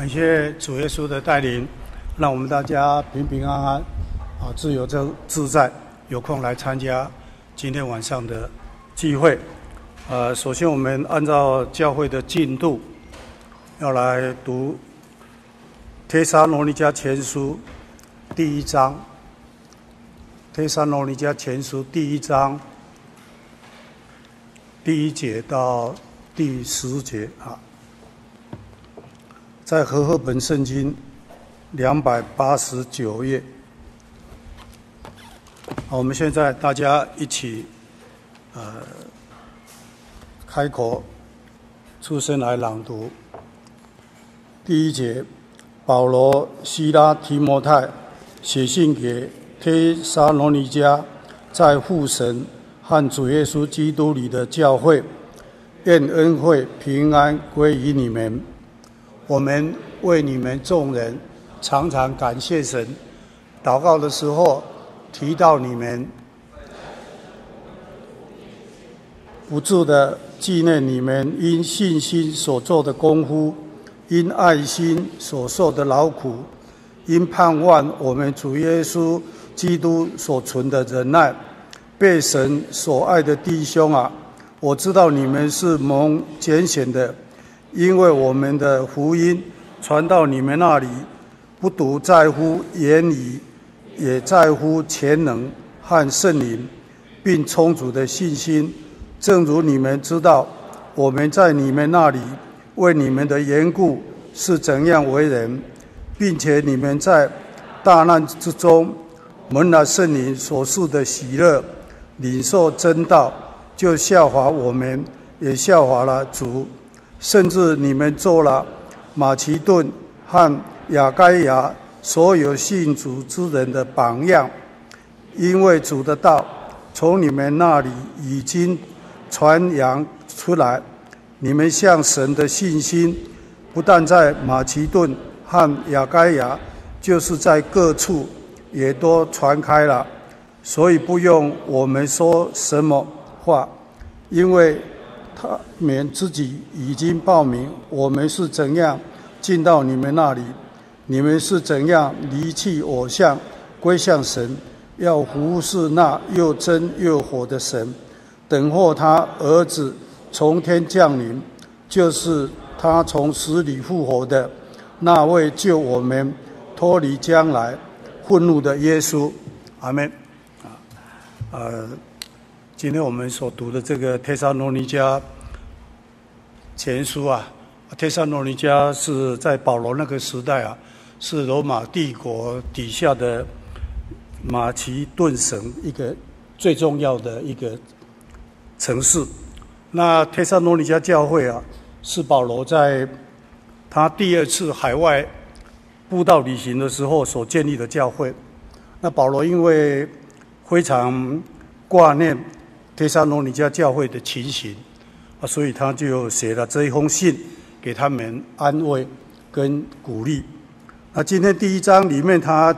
感谢主耶稣的带领，让我们大家平平安安，啊，自由自自在，有空来参加今天晚上的聚会。呃，首先我们按照教会的进度，要来读《帖撒罗尼迦前书》第一章，《帖撒罗尼迦前书》第一章第一节到第十节啊。在和合本圣经两百八十九页。好，我们现在大家一起，呃，开口出声来朗读。第一节，保罗、西拉、提摩太写信给帖撒罗尼迦，在父神和主耶稣基督里的教会，愿恩惠平安归于你们。我们为你们众人常常感谢神，祷告的时候提到你们，不住的纪念你们因信心所做的功夫，因爱心所受的劳苦，因盼望我们主耶稣基督所存的忍耐，被神所爱的弟兄啊，我知道你们是蒙拣选的。因为我们的福音传到你们那里，不独在乎言语，也在乎潜能和圣灵，并充足的信心。正如你们知道，我们在你们那里为你们的缘故是怎样为人，并且你们在大难之中蒙了圣灵所赐的喜乐，领受真道，就效法我们，也效法了主。甚至你们做了马其顿和亚该亚所有信主之人的榜样，因为主的道从你们那里已经传扬出来，你们向神的信心不但在马其顿和亚该亚，就是在各处也都传开了，所以不用我们说什么话，因为。他们自己已经报名，我们是怎样进到你们那里，你们是怎样离弃偶像，归向神，要服侍那又真又活的神，等候他儿子从天降临，就是他从死里复活的那位救我们脱离将来愤怒的耶稣。阿门。啊，呃。今天我们所读的这个《帖撒罗尼迦前书》啊，《帖撒罗尼迦》是在保罗那个时代啊，是罗马帝国底下的马其顿省一个最重要的一个城市。那帖撒罗尼迦教会啊，是保罗在他第二次海外布道旅行的时候所建立的教会。那保罗因为非常挂念。帖撒罗尼迦教会的情形啊，所以他就写了这一封信给他们安慰跟鼓励。那今天第一章里面，他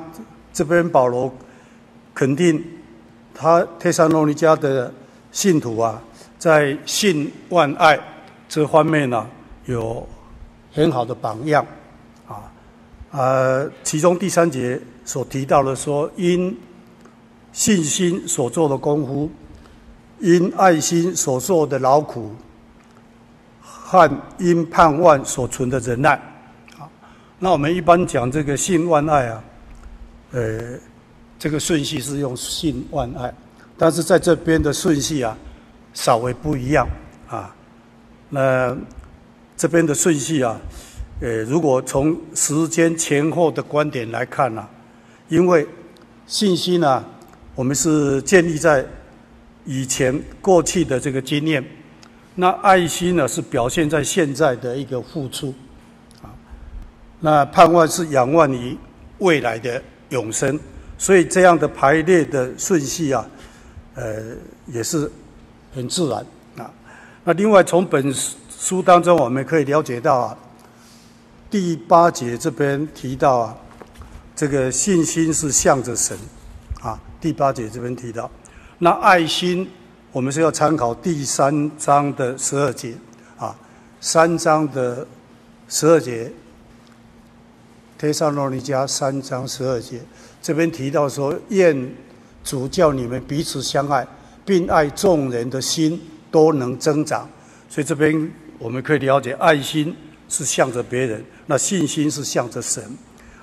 这边保罗肯定他帖撒罗尼迦的信徒啊，在信望爱这方面呢，有很好的榜样啊。呃，其中第三节所提到的说，因信心所做的功夫。因爱心所受的劳苦，和因盼望所存的忍耐，啊，那我们一般讲这个信望爱啊，呃，这个顺序是用信望爱，但是在这边的顺序啊，稍微不一样啊。那这边的顺序啊，呃，如果从时间前后的观点来看呢，因为信息呢，我们是建立在。以前过去的这个经验，那爱心呢，是表现在现在的一个付出，啊，那盼望是仰望于未来的永生，所以这样的排列的顺序啊，呃，也是很自然啊。那另外从本书当中我们可以了解到啊，第八节这边提到啊，这个信心是向着神，啊，第八节这边提到。那爱心，我们是要参考第三章的十二节，啊，三章的十二节帖撒罗尼加三章十二节，这边提到说，愿主叫你们彼此相爱，并爱众人的心都能增长。所以这边我们可以了解，爱心是向着别人，那信心是向着神，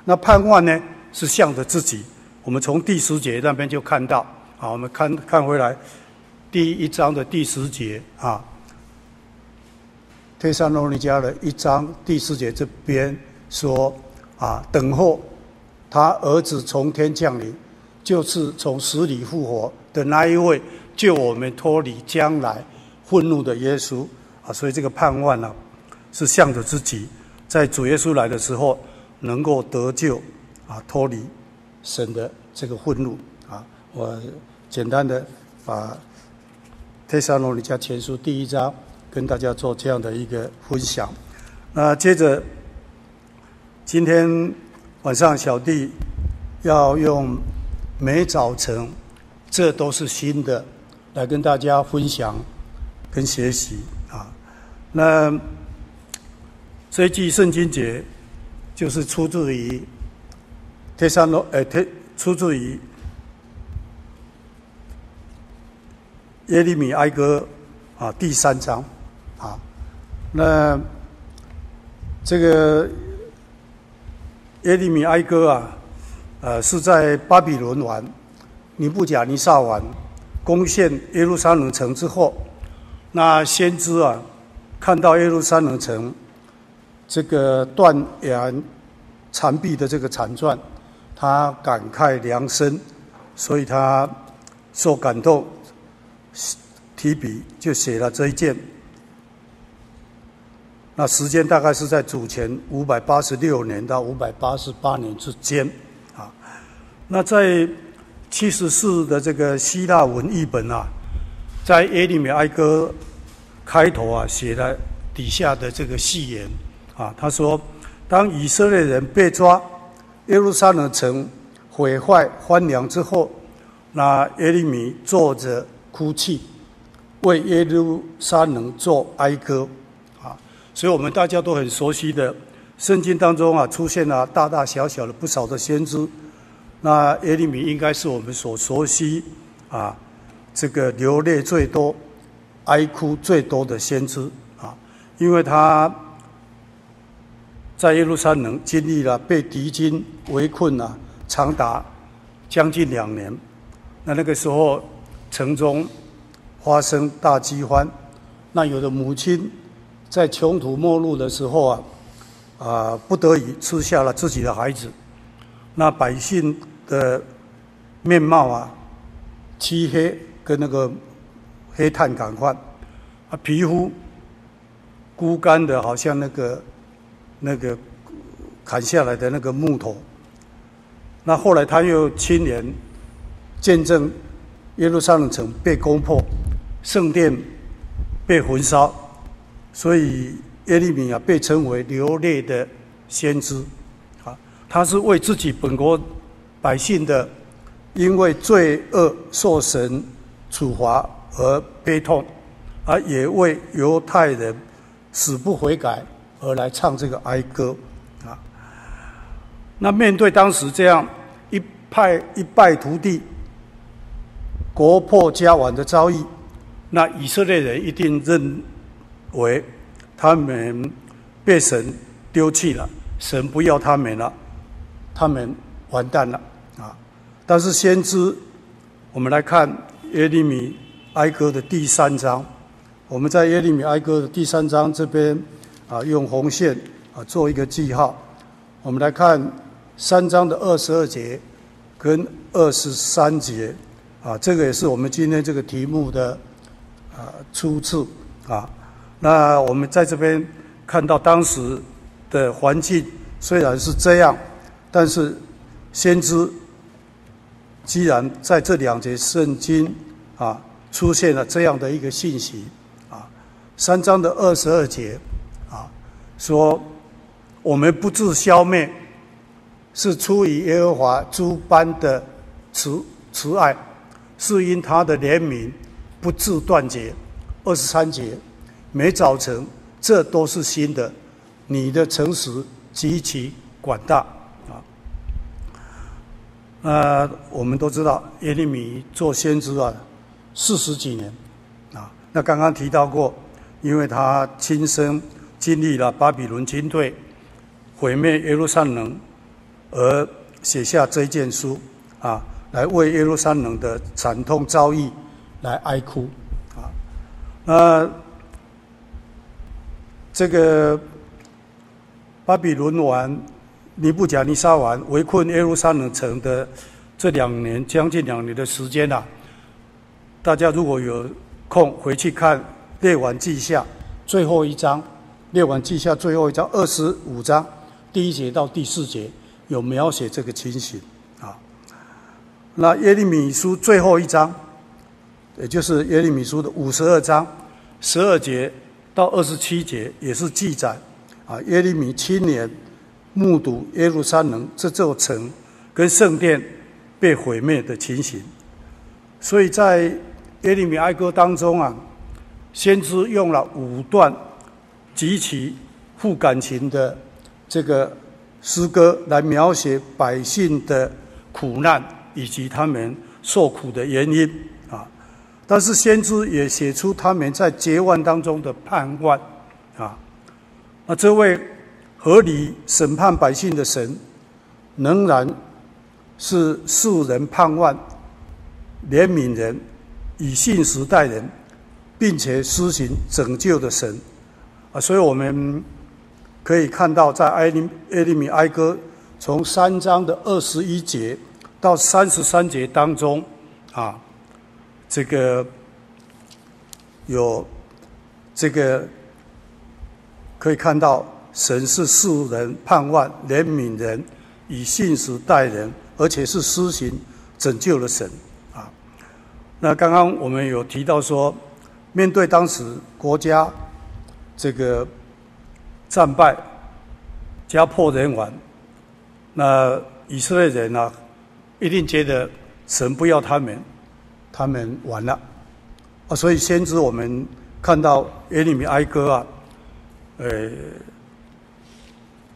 那盼望呢是向着自己。我们从第十节那边就看到，好，我们看看回来，第一章的第十节啊，帖撒罗尼迦的一章第十节这边说啊，等候他儿子从天降临，就是从死里复活的那一位，救我们脱离将来愤怒的耶稣啊，所以这个盼望呢、是向着自己，在主耶稣来的时候能够得救啊，脱离。神的这个愤怒啊，我简单的把《帖撒罗尼迦前书》第一章跟大家做这样的一个分享。那接着，今天晚上小弟要用每早晨，这都是新的，来跟大家分享跟学习啊。那这一句圣经节就是出自于。帖撒罗，诶，帖出自于耶利米哀歌啊，第三章啊。那这个耶利米哀歌啊，呃，是在巴比伦王尼布甲尼撒王攻陷耶路撒冷城之后，那先知啊，看到耶路撒冷城这个断崖残壁的这个惨状。他感慨良深，所以他受感动，提笔就写了这一件。那时间大概是在主前五百八十六年到五百八十八年之间啊。那在七十四的这个希腊文译本啊，在耶利米哀歌开头啊，写了底下的这个序言啊，他说：“当以色列人被抓。”耶路撒冷城毁坏荒凉之后，那耶利米坐着哭泣，为耶路撒冷做哀歌，啊，所以我们大家都很熟悉的圣经当中啊，出现了大大小小的不少的先知，那耶利米应该是我们所熟悉啊，这个流泪最多、哀哭最多的先知啊，因为他。在耶路撒冷经历了被敌军围困啊，长达将近两年。那那个时候，城中发生大饥荒。那有的母亲在穷途末路的时候啊，啊，不得已吃下了自己的孩子。那百姓的面貌啊，漆黑，跟那个黑炭感换啊，皮肤枯干的，好像那个。那个砍下来的那个木头，那后来他又亲眼见证耶路撒冷城被攻破，圣殿被焚烧，所以耶利米啊被称为流泪的先知啊，他是为自己本国百姓的因为罪恶受神处罚而悲痛，而也为犹太人死不悔改。而来唱这个哀歌，啊，那面对当时这样一派一败涂地、国破家亡的遭遇，那以色列人一定认为他们被神丢弃了，神不要他们了，他们完蛋了啊！但是先知，我们来看耶利米哀歌的第三章，我们在耶利米哀歌的第三章这边。啊，用红线啊做一个记号。我们来看三章的二十二节跟二十三节啊，这个也是我们今天这个题目的啊出处啊。那我们在这边看到当时的环境虽然是这样，但是先知既然在这两节圣经啊出现了这样的一个信息啊，三章的二十二节啊。说，我们不自消灭，是出于耶和华诸般的慈慈爱，是因他的怜悯不致断绝。二十三节，每早晨这都是新的，你的诚实极其广大。啊。呃，我们都知道耶利米做先知啊，四十几年啊。那刚刚提到过，因为他亲身经历了巴比伦军队毁灭耶路撒冷，而写下这件书啊，来为耶路撒冷的惨痛遭遇来哀哭啊。那这个巴比伦王。尼布甲尼撒王围困耶路撒冷城的这两年，将近两年的时间啊，大家如果有空回去看《列王记下》最后一章，《列王记下》最后一章二十五章第一节到第四节有描写这个情形。那耶利米书最后一章，也就是耶利米书的五十二章十二节到二十七节，也是记载啊耶利米七年。目睹耶路撒冷这座城跟圣殿被毁灭的情形，所以在耶利米哀歌当中啊，先知用了五段极其富感情的这个诗歌来描写百姓的苦难以及他们受苦的原因啊，但是先知也写出他们在绝望当中的盼望啊，那这位。合理审判百姓的神，仍然是世人盼望、怜悯人、以信实待人，并且施行拯救的神啊！所以我们可以看到，在埃利耶利米哀歌从三章的二十一节到三十三节当中啊，这个有这个可以看到。神是世人盼望、怜悯人、以信实待人，而且是施行拯救的神啊。那刚刚我们有提到说，面对当时国家这个战败、家破人亡，那以色列人呢、啊，一定觉得神不要他们，他们完了啊。所以先知我们看到耶利米哀歌啊，呃。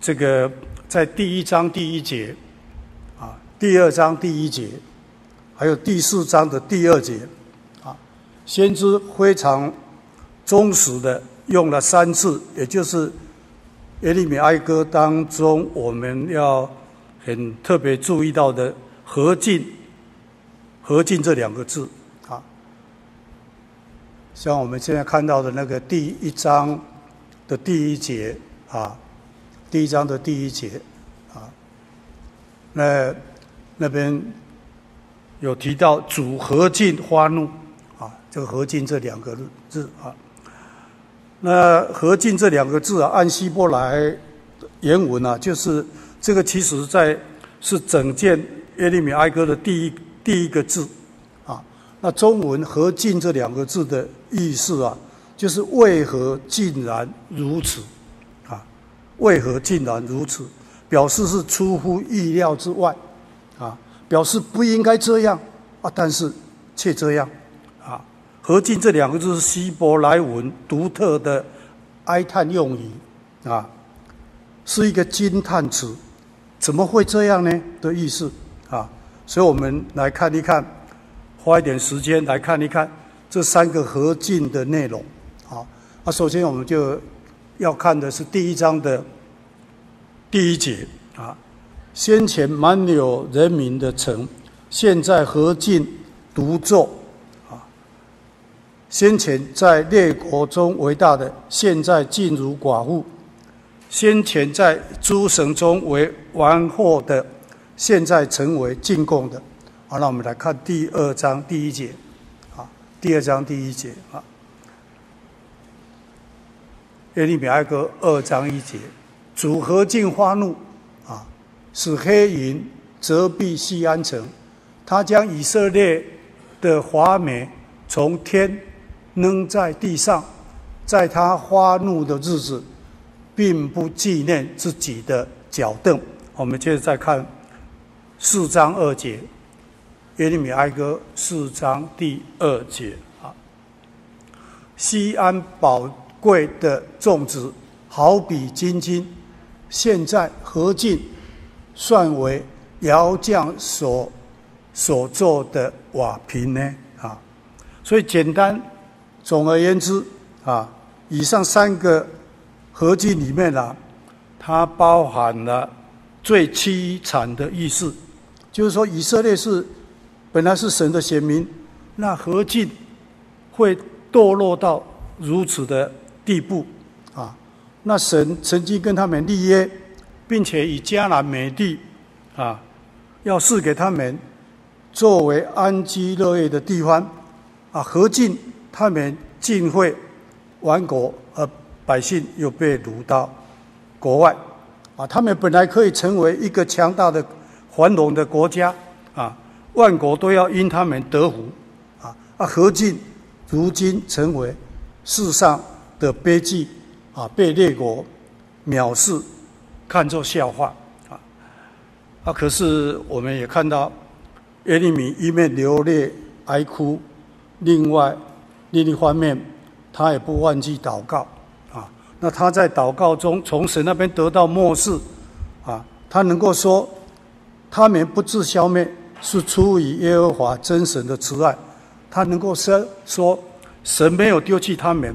这个在第一章第一节，啊，第二章第一节，还有第四章的第二节，啊，先知非常忠实的用了三次，也就是耶利米哀歌当中我们要很特别注意到的“何进”，“何进”这两个字，啊，像我们现在看到的那个第一章的第一节，啊。第一章的第一节，啊，那那边有提到主何进发怒，啊，这个何进这两个字啊，那何进这两个字啊，按希伯来原文啊，就是这个其实在是整件耶利米哀歌的第一第一个字，啊，那中文何进这两个字的意思啊，就是为何竟然如此。啊为何竟然如此？表示是出乎意料之外，啊，表示不应该这样啊，但是却这样，啊，何进这两个字是希伯来文独特的哀叹用语，啊，是一个惊叹词，怎么会这样呢？的意思，所以我们来看一看，花一点时间来看一看这三个何进的内容，好，啊，首先我们就。要看的是第一章的第一节啊，先前满有人民的城，现在何进独坐啊？先前在列国中为大的，现在竟如寡妇；先前在诸神中为王后的，现在成为进贡的。好，那我们来看第二章第一节啊，第二章第一节啊。耶利米哀歌二章一节，主何进发怒，啊，使黑云遮蔽西安城，他将以色列的华美从天扔在地上，在他发怒的日子，并不纪念自己的脚凳。我们接着再看四章二节，耶利米哀歌四章第二节啊，西安宝。贵的种子好比金金，现在何进算为窑匠所所做的瓦瓶呢？啊，所以简单，总而言之啊，以上三个合计里面啊，它包含了最凄惨的意思，就是说以色列是本来是神的选民，那何进会堕落到如此的地步啊？那神曾经跟他们立约，并且以迦南美地啊，要赐给他们作为安居乐业的地方啊，何进他们竟会亡国，而百姓又被掳到国外啊？他们本来可以成为一个强大的繁荣的国家啊，万国都要因他们得福啊！啊，何进如今成为世上的悲剧啊，被列国藐视，看作笑话啊！啊，可是我们也看到耶利米一面流泪哀哭，另外另一方面，他也不忘记祷告啊。那他在祷告中从神那边得到默示啊，他能够说，他们不致消灭，是出于耶和华真神的慈爱。他能够说说，神没有丢弃他们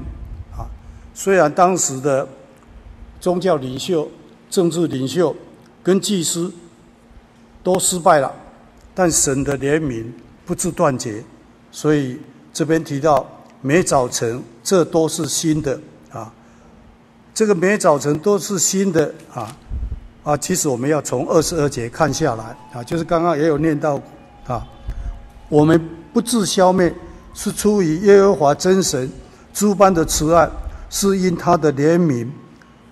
啊。虽然当时的宗教领袖、政治领袖跟祭司都失败了，但神的怜悯不致断绝。所以这边提到每早晨，这都是新的啊。这个每早晨都是新的啊啊！其实我们要从二十二节看下来啊，就是刚刚也有念到啊，我们不致消灭，是出于耶和华真神诸般的慈爱，是因他的怜悯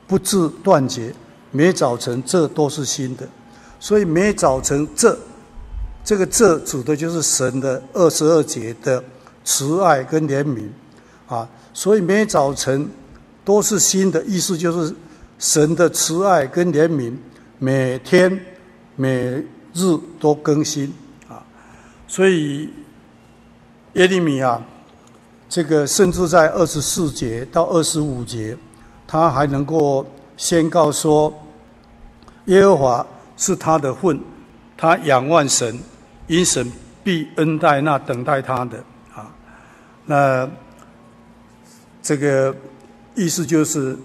不致断绝。每早晨，这都是新的，所以每早晨这这个这指的就是神的二十二节的慈爱跟怜悯啊，所以每早晨都是新的，意思就是神的慈爱跟怜悯每天每日都更新啊，所以耶利米啊，这个甚至在二十四节到二十五节，他还能够。宣告说：“耶和华是他的份，他仰望神，因神必恩待那等待他的。”啊，那这个意思就是，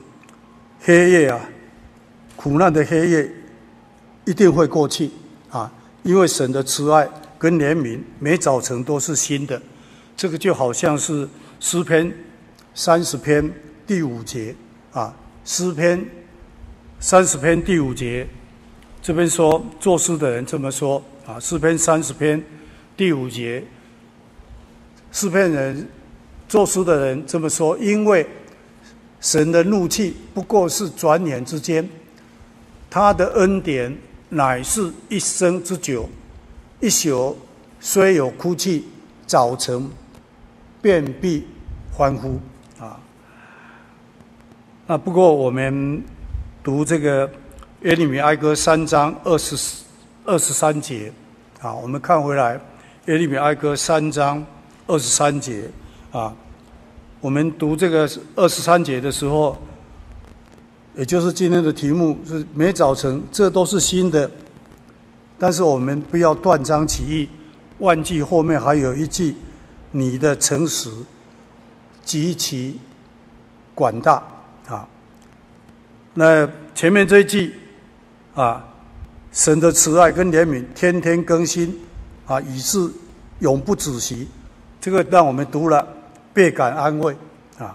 黑夜啊，苦难的黑夜一定会过去啊，因为神的慈爱跟怜悯每早晨都是新的。这个就好像是诗篇三十篇第五节啊，诗篇。三十篇第五节，这边说作诗的人这么说啊，诗篇三十篇第五节，诗篇人作诗的人这么说，因为神的怒气不过是转眼之间，他的恩典乃是一生之久，一宿虽有哭泣，早晨便必欢呼啊。那不过我们。读这个耶利米哀歌三章二十二十三节，啊，我们看回来耶利米哀歌三章二十三节，啊，我们读这个二十三节的时候，也就是今天的题目是每早晨，这都是新的，但是我们不要断章取义，忘记后面还有一句，你的诚实极其广大啊。那前面这一句，啊，神的慈爱跟怜悯天天更新，啊，以致永不止息，这个让我们读了倍感安慰，啊，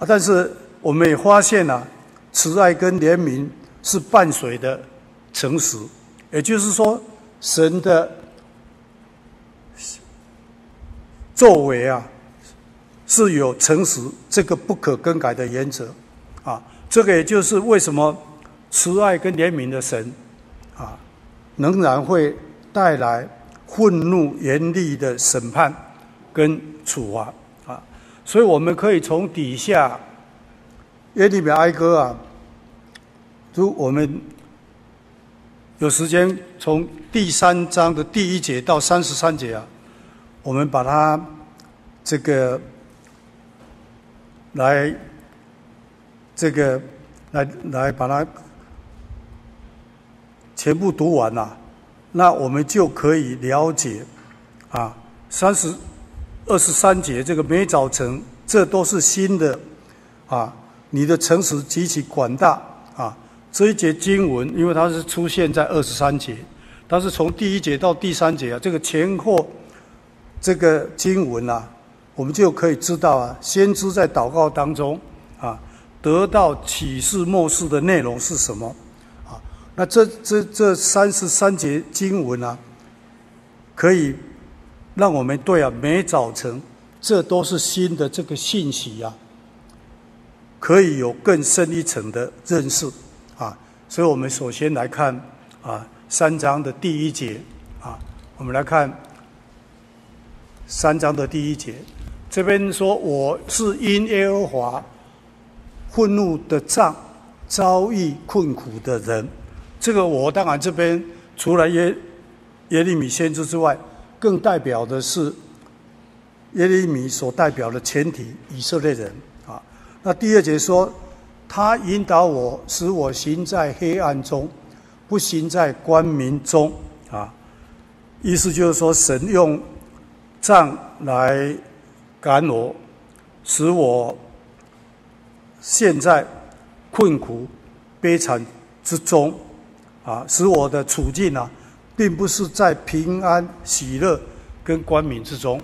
啊，但是我们也发现了，慈爱跟怜悯是伴随的诚实，也就是说，神的作为啊，是有诚实这个不可更改的原则，啊。这个也就是为什么慈爱跟怜悯的神，啊，仍然会带来愤怒严厉的审判跟处罚啊，所以我们可以从底下耶利米哀歌啊，如我们有时间从第三章的第一节到三十三节啊，我们把它这个来。这个来来把它全部读完了，那我们就可以了解啊，三十二十三节这个每早晨，这都是新的啊，你的诚实极其广大啊。这一节经文，因为它是出现在二十三节，但是从第一节到第三节啊，这个前后这个经文啊，我们就可以知道啊，先知在祷告当中啊，得到启示末世的内容是什么啊？那这这这三十三节经文啊，可以让我们对啊，每早晨这都是新的这个信息啊，可以有更深一层的认识。啊，所以我们首先来看啊，三章的第一节啊，我们来看三章的第一节，这边说我是因耶和华愤怒的杖，遭遇困苦的人。这个我当然这边除了耶耶利米先知之外，更代表的是耶利米所代表的全体以色列人。那第二节说。他引导我，使我行在黑暗中，不行在光明中。啊，意思就是说，神用杖来赶我，使我陷在困苦、悲惨之中。啊，使我的处境啊，并不是在平安、喜乐跟光明之中。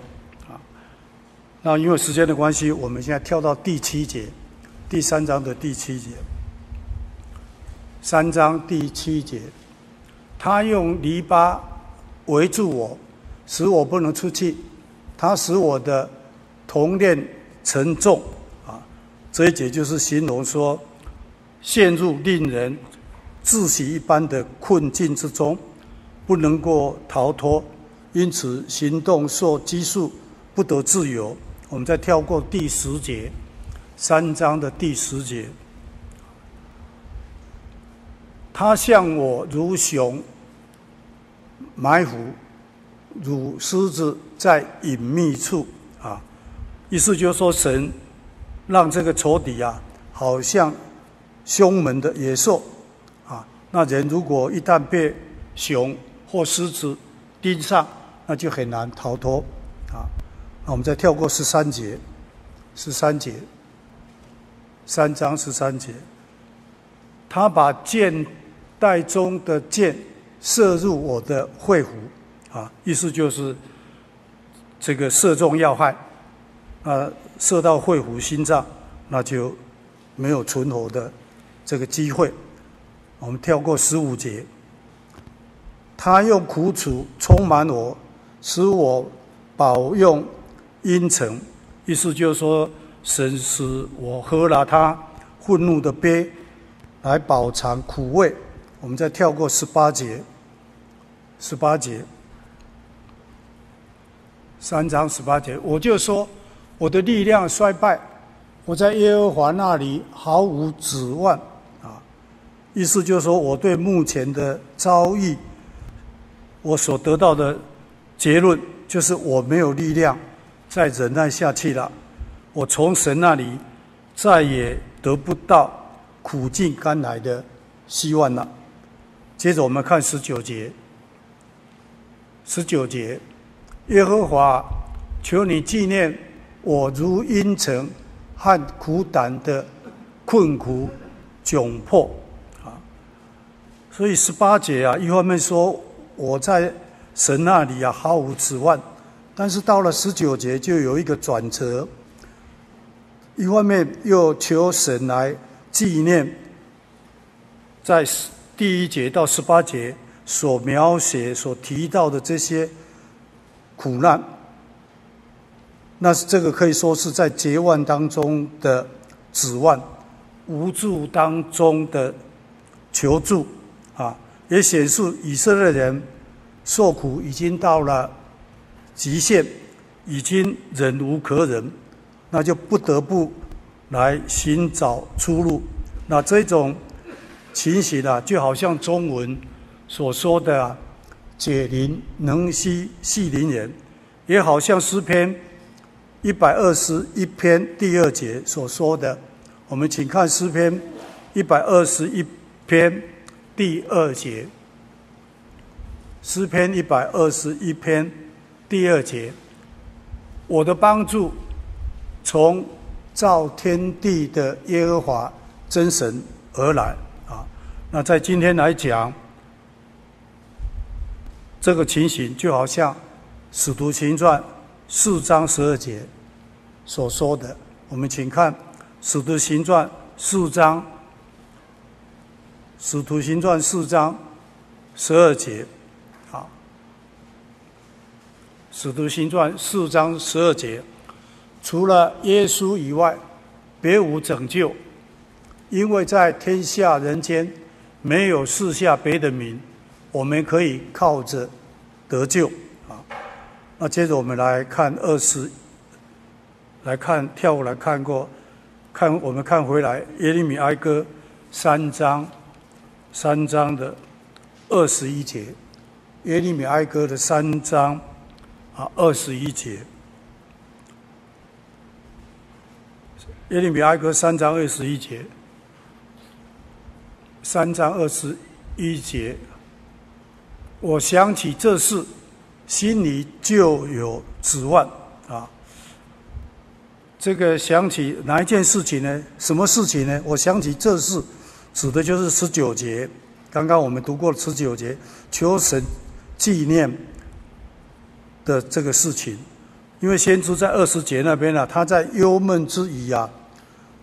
那因为时间的关系，我们现在跳到第七节。第三章的第七节，三章第七节，他用篱笆围住我，使我不能出去。他使我的铜链沉重啊，这一节就是形容说，陷入令人窒息一般的困境之中，不能够逃脱，因此行动受拘束，不得自由。我们再跳过第十节。三章的第十节，他向我如熊埋伏，如狮子在隐秘处啊！意思就是说，神让这个仇敌啊，好像凶猛的野兽啊。那人如果一旦被熊或狮子盯上，那就很难逃脱啊。我们再跳过十三节，十三节。三章十三节，他把箭袋中的箭射入我的肺腑，啊，意思就是这个射中要害，啊，射到肺腑心脏，那就没有存活的这个机会。我们跳过十五节，他用苦楚充满我，使我保用阴沉，意思就是说。神使我喝了他愤怒的杯，来饱尝苦味。我们再跳过十八节，十八节，三章十八节，我就说我的力量衰败，我在耶和华那里毫无指望啊。意思就是说，我对目前的遭遇，我所得到的结论就是我没有力量再忍耐下去了。我从神那里再也得不到苦尽甘来的希望了。接着我们看十九节，十九节，耶和华，求你纪念我如阴沉和苦胆的困苦窘迫啊。所以十八节啊，一方面说我在神那里啊毫无指望，但是到了十九节就有一个转折。一方面又求神来纪念，在第一节到十八节所描写、所提到的这些苦难，那是这个可以说是在绝望当中的指望，无助当中的求助啊，也显示以色列人受苦已经到了极限，已经忍无可忍。那就不得不来寻找出路。那这种情形啊，就好像中文所说的，“解铃能系系铃人”，也好像诗篇一百二十一篇第二节所说的。我们请看诗篇一百二十一篇第二节：“诗篇一百二十一篇第二节，我的帮助从造天地的耶和华真神而来啊。那在今天来讲，这个情形就好像《使徒行传》四章十二节所说的。我们请看《使徒行传》四章，《使徒行传》四章十二节。使徒行传四章十二节，除了耶稣以外，别无拯救，因为在天下人间没有赐下别的名，我们可以靠着得救。啊，那接着我们来看二十，来看跳舞来看过，看我们看回来耶利米哀歌三章，三章的二十一节，耶利米哀歌的三章。啊，二十一节，耶利米哀歌三章二十一节，三章二十一节，我想起这事，心里就有指望啊。这个想起哪一件事情呢？什么事情呢？我想起这事，指的就是十九节。刚刚我们读过了十九节，求神纪念。的这个事情，因为先知在二十节那边呢、啊，他在忧闷之余啊，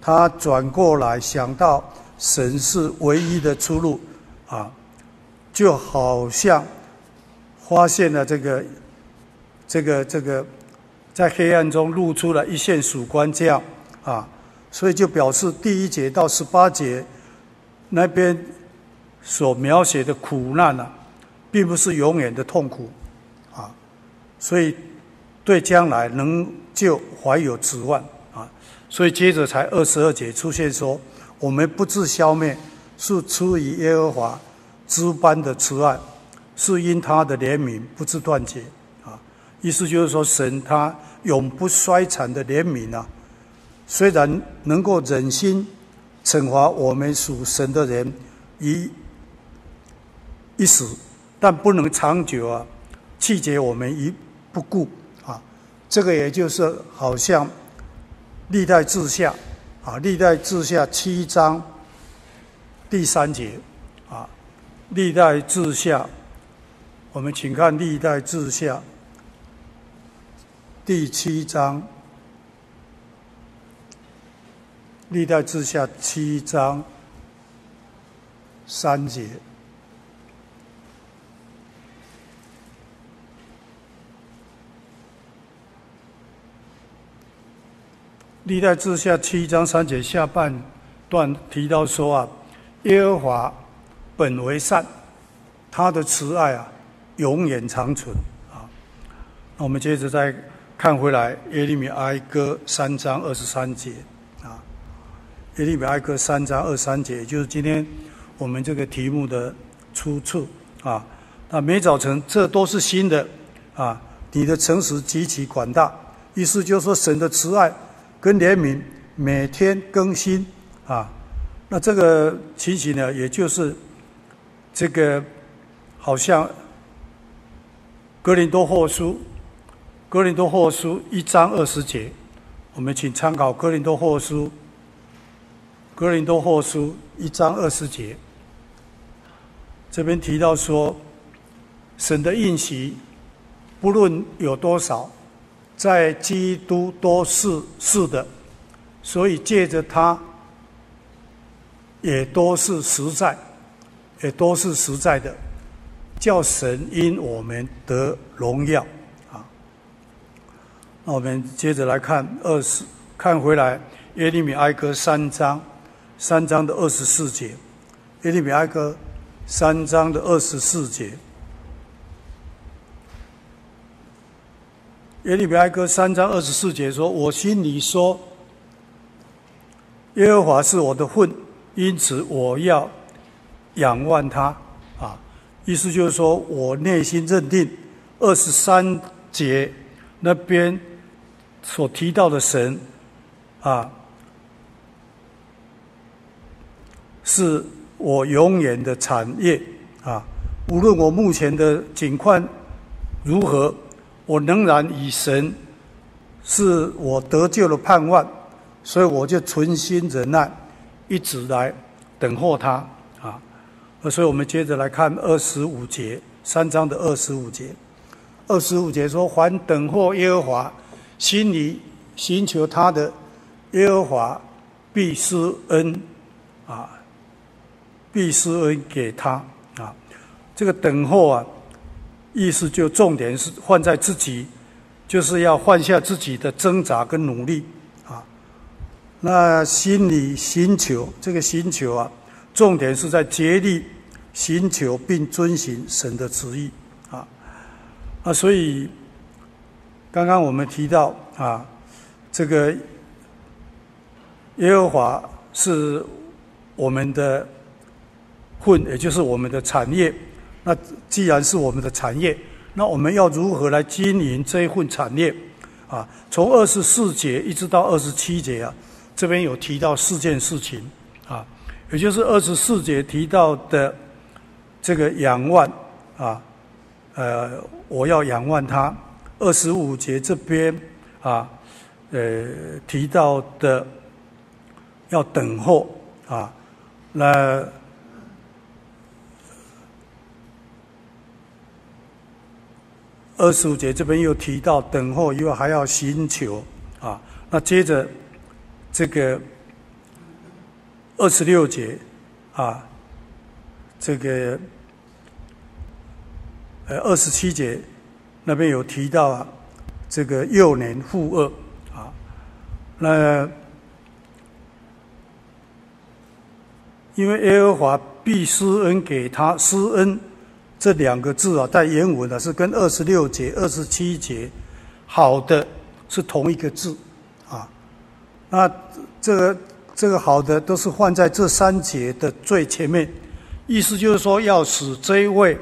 他转过来想到神是唯一的出路啊，就好像发现了这个这个这个在黑暗中露出了一线曙光这样啊，所以就表示第一节到十八节那边所描写的苦难呢、啊，并不是永远的痛苦。所以，对将来能救怀有指望啊！所以接着才二十二节出现说：“我们不致消灭，是出于耶和华之般的慈爱，是因他的怜悯不致断绝。”啊，意思就是说，神他永不衰残的怜悯啊，虽然能够忍心惩罚我们属神的人一一死，但不能长久啊，弃绝我们一。不顾啊，这个也就是好像历代志下啊，历代志下七章第三节啊，历代志下，我们请看历代志下第七章，历代志下七章三节。历代志下七章三节下半段提到说啊，耶和华本为善，他的慈爱啊永远长存啊。那我们接着再看回来耶利米哀歌三章二十三节啊，耶利米哀歌三章二十三节，也就是今天我们这个题目的出处啊。那每早晨这都是新的啊，你的诚实极其广大，意思就是说神的慈爱。跟怜悯每天更新啊，那这个情形呢，也就是这个好像哥林多后书，哥林多后书一章二十节，我们请参考哥林多后书，哥林多后书一章二十节，这边提到说，神的应许不论有多少。在基督都是是的，所以借着他，也都是实在，也都是实在的，叫神因我们得荣耀啊。那我们接着来看二十，看回来耶利米哀歌三章，三章的二十四节，耶利米哀歌三章的二十四节。耶利米哀歌三章二十四节说：“我心里说，耶和华是我的份，因此我要仰望他。”啊，意思就是说我内心认定二十三节那边所提到的神，啊，是我永远的产业，啊，无论我目前的境况如何，我仍然以神是我得救的盼望，所以我就存心忍耐，一直来等候他啊。所以我们接着来看二十五节，三章的二十五节。二十五节说：“凡等候耶和华，心里寻求他的，耶和华必施恩啊，必施恩给他啊。”这个等候啊，意思就重点是放在自己，就是要放下自己的挣扎跟努力啊。那心里寻求这个寻求啊，重点是在竭力寻求并遵循神的旨意啊。啊，所以刚刚我们提到啊，这个耶和华是我们的混，也就是我们的产业。那既然是我们的产业，那我们要如何来经营这一份产业？啊，从二十四节一直到二十七节啊，这边有提到四件事情啊，也就是二十四节提到的这个仰望啊，呃，我要仰望他；二十五节这边啊，呃，提到的要等候啊，那。二十五节这边又提到等候，又还要寻求啊。那接着这个二十六节啊，这个呃二十七节那边有提到啊，这个幼年负恶啊。那因为耶和华必施恩给他施恩。这两个字啊，在原文呢是跟二十六节、二十七节“好的”是同一个字啊。那这个这个“好的”都是放在这三节的最前面，意思就是说，要使这一位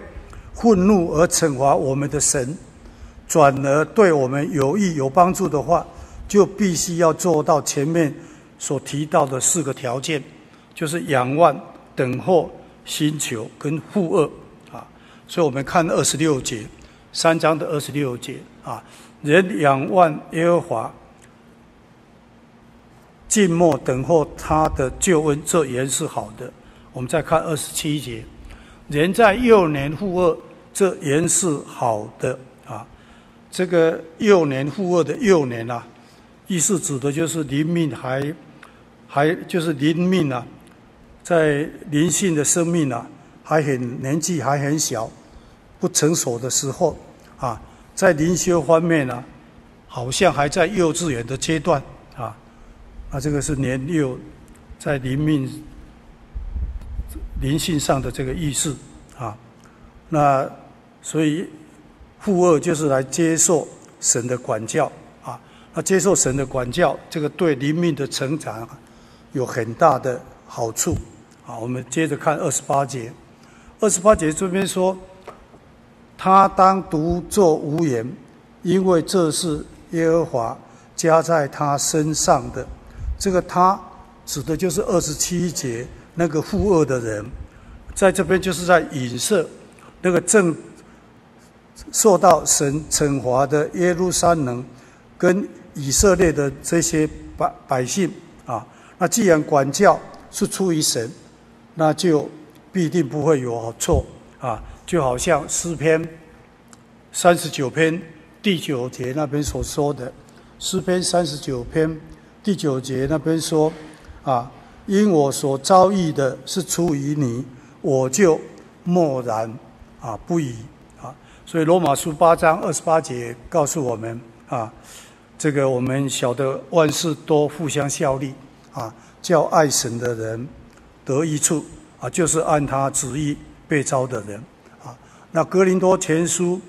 愤怒而惩罚我们的神，转而对我们有益有帮助的话，就必须要做到前面所提到的四个条件，就是仰望、等候、寻求跟负轭。所以我们看二十六节，三章的二十六节啊，人仰望耶和华，静默等候他的救恩，这原是好的。我们再看二十七节，人在幼年负恶，这原是好的啊。这个幼年负恶的幼年啊，意思指的就是灵命还还就是灵命啊，在灵性的生命啊。还很年纪还很小，不成熟的时候啊，在灵修方面呢、好像还在幼稚园的阶段啊，啊，这个是年幼，在灵命、灵性上的这个意思啊。那所以负二就是来接受神的管教啊，那接受神的管教，这个对灵命的成长有很大的好处啊。我们接着看二十八节。二十八节这边说，他当独坐无言，因为这是耶和华加在他身上的。这个他指的就是二十七节那个负恶的人，在这边就是在影射那个正受到神惩罚的耶路撒冷跟以色列的这些百百姓啊。那既然管教是出于神，那就。必定不会有错啊！就好像诗篇三十九篇第九节那边所说的，诗篇三十九篇第九节那边说啊，因我所遭遇的是出于你，我就默然啊不语啊。所以罗马书八章二十八节告诉我们啊，这个我们晓得万事都互相效力啊，叫爱神的人得益处。就是按他旨意被招的人，啊，那格林多前书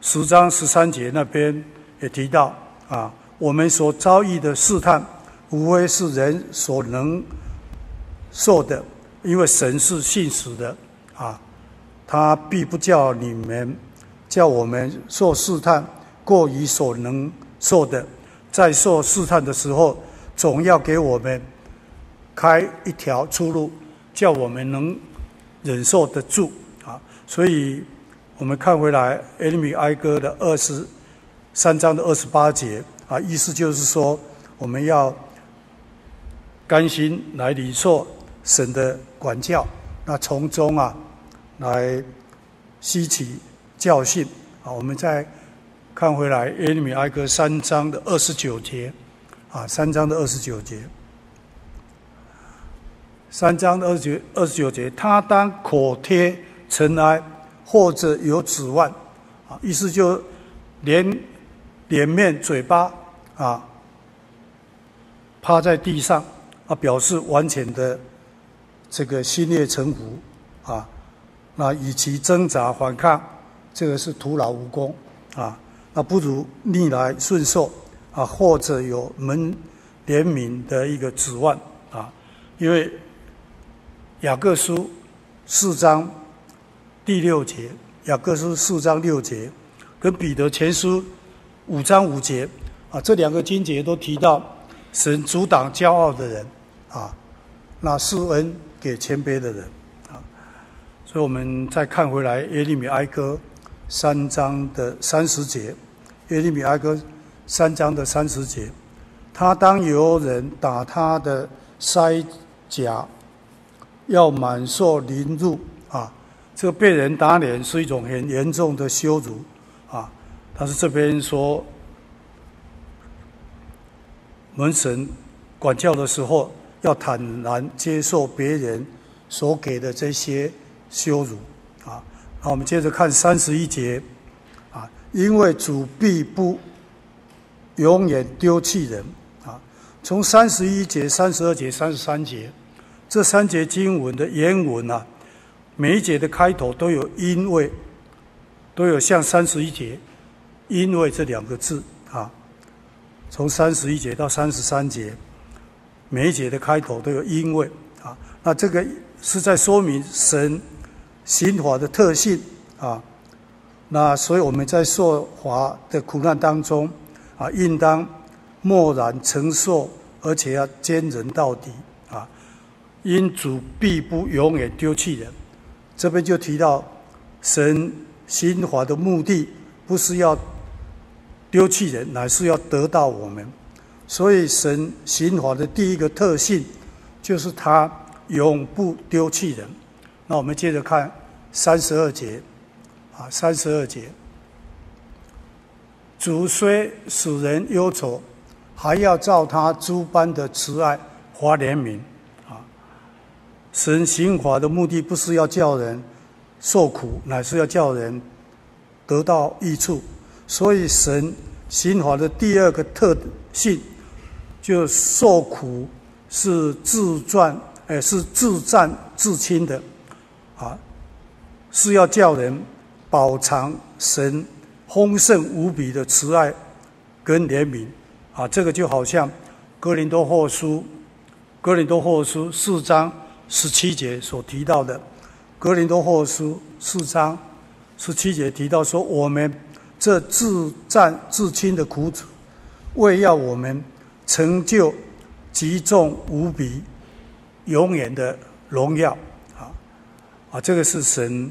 十章十三节那边也提到，啊，我们所遭遇的试探，无非是人所能受的，因为神是信实的，啊，他必不叫你们叫我们受试探过于所能受的，在受试探的时候，总要给我们开一条出路。叫我们能忍受得住啊！所以我们看回来耶利米哀歌的二十三章的二十八节啊，意思就是说，我们要甘心来领受神的管教，那从中啊来吸取教训啊。我们再看回来耶利米哀歌三章的二十九节啊，三章的二十九节。三章二十九二十九节，他当口贴尘埃，或者有指腕，啊，意思就连脸面、嘴巴啊，趴在地上啊，表示完全的这个心悦诚服啊，那与其挣扎反抗，这个是徒劳无功啊，那不如逆来顺受啊，或者有门怜悯的一个指腕啊，因为。雅各书四章第六节，雅各书四章六节，跟彼得前书五章五节啊，这两个经节都提到神阻挡骄傲的人啊，那施恩给谦卑的人啊。所以，我们再看回来耶利米哀歌三章的三十节，耶利米哀歌三章的三十节，他当由人打他的腮颊。要满受凌辱啊！这个被人打脸是一种很严重的羞辱啊！但是这边说，门神管教的时候，要坦然接受别人所给的这些羞辱啊！那我们接着看三十一节啊，因为主必不永远丢弃人啊！从三十一节、三十二节、三十三节。这三节经文的原文啊，每一节的开头都有“因为”，都有像三十一节“因为”这两个字啊。从三十一节到三十三节，每一节的开头都有“因为”啊。那这个是在说明神刑法的特性啊。那所以我们在受罚的苦难当中啊，应当默然承受，而且要坚忍到底。因主必不永远丢弃人，这边就提到神刑罚的目的不是要丢弃人，乃是要得到我们。所以神刑罚的第一个特性就是他永不丢弃人。那我们接着看三十二节，啊，三十二节，主虽使人忧愁，还要照他诸般的慈爱发怜悯。神刑罚的目的不是要叫人受苦，乃是要叫人得到益处。所以，神刑罚的第二个特性，就受苦是自传，哎，是自战自亲的，啊，是要叫人饱尝神丰盛无比的慈爱跟怜悯。啊，这个就好像哥林多后书，哥林多后书四章。十七节所提到的《格林多后书》四章十七节提到说：“我们这自战自亲的苦楚，为要我们成就极重无比、永远的荣耀。”啊啊，这个是神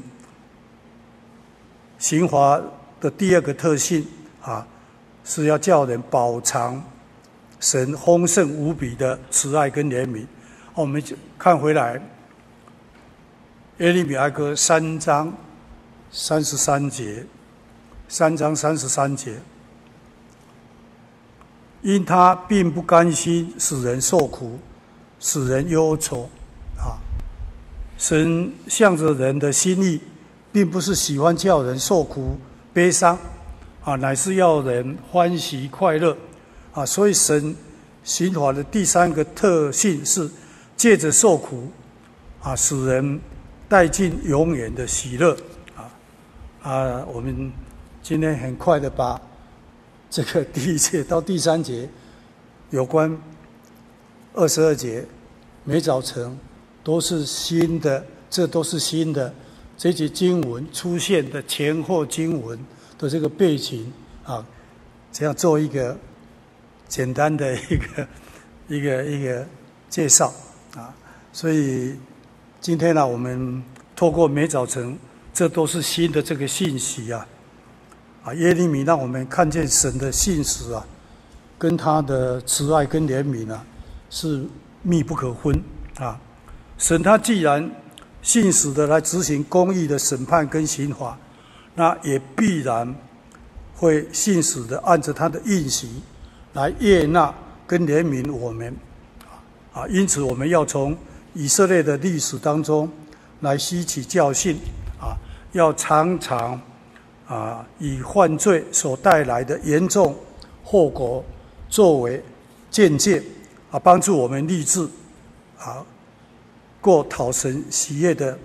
刑罚的第二个特性啊，是要叫人饱尝神丰盛无比的慈爱跟怜悯。我们就看回来，《耶利米埃歌》三章三十三节，三章三十三节，因他并不甘心使人受苦，使人忧愁，啊，神向着人的心意，并不是喜欢叫人受苦、悲伤，啊，乃是要人欢喜快乐，啊，所以神刑法的第三个特性是。借着受苦，啊，使人带进永远的喜乐，啊啊！我们今天很快的把这个第一节到第三节有关二十二节，每早晨都是新的，这都是新的。这节经文出现的前后经文的这个背景啊，这样做一个简单的一个一个一个介绍。所以今天呢，我们透过每早晨这都是新的这个信息啊！啊，耶利米让我们看见神的信实啊，跟他的慈爱跟怜悯啊，是密不可分啊！神他既然信实的来执行公义的审判跟刑罚，那也必然会信实的按着他的应许来悦纳跟怜悯我们啊！因此我们要从以色列的历史当中来吸取教训啊，要常常啊以犯罪所带来的严重后果作为鉴戒啊，帮助我们立志啊过讨神喜悦的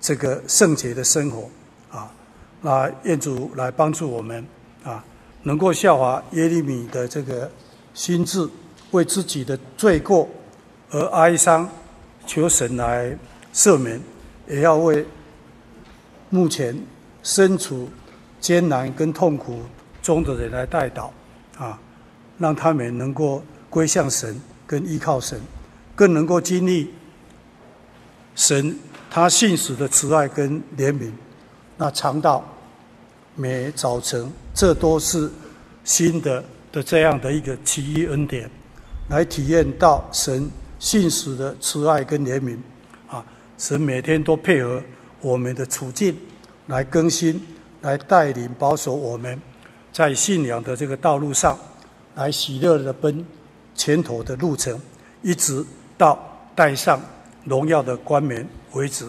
这个圣洁的生活啊，那愿主来帮助我们啊，能够效法耶利米的这个心智，为自己的罪过而哀伤。求神来赦免，也要为目前身处艰难跟痛苦中的人来代祷，啊，让他们能够归向神跟依靠神，更能够经历神他信使的慈爱跟怜悯，那尝到每早晨，这都是新的的这样的一个奇异恩典，来体验到神。信使的慈爱跟怜悯，啊，神每天都配合我们的处境来更新，来带领保守我们，在信仰的这个道路上，来喜乐的奔前头的路程，一直到戴上荣耀的冠冕为止。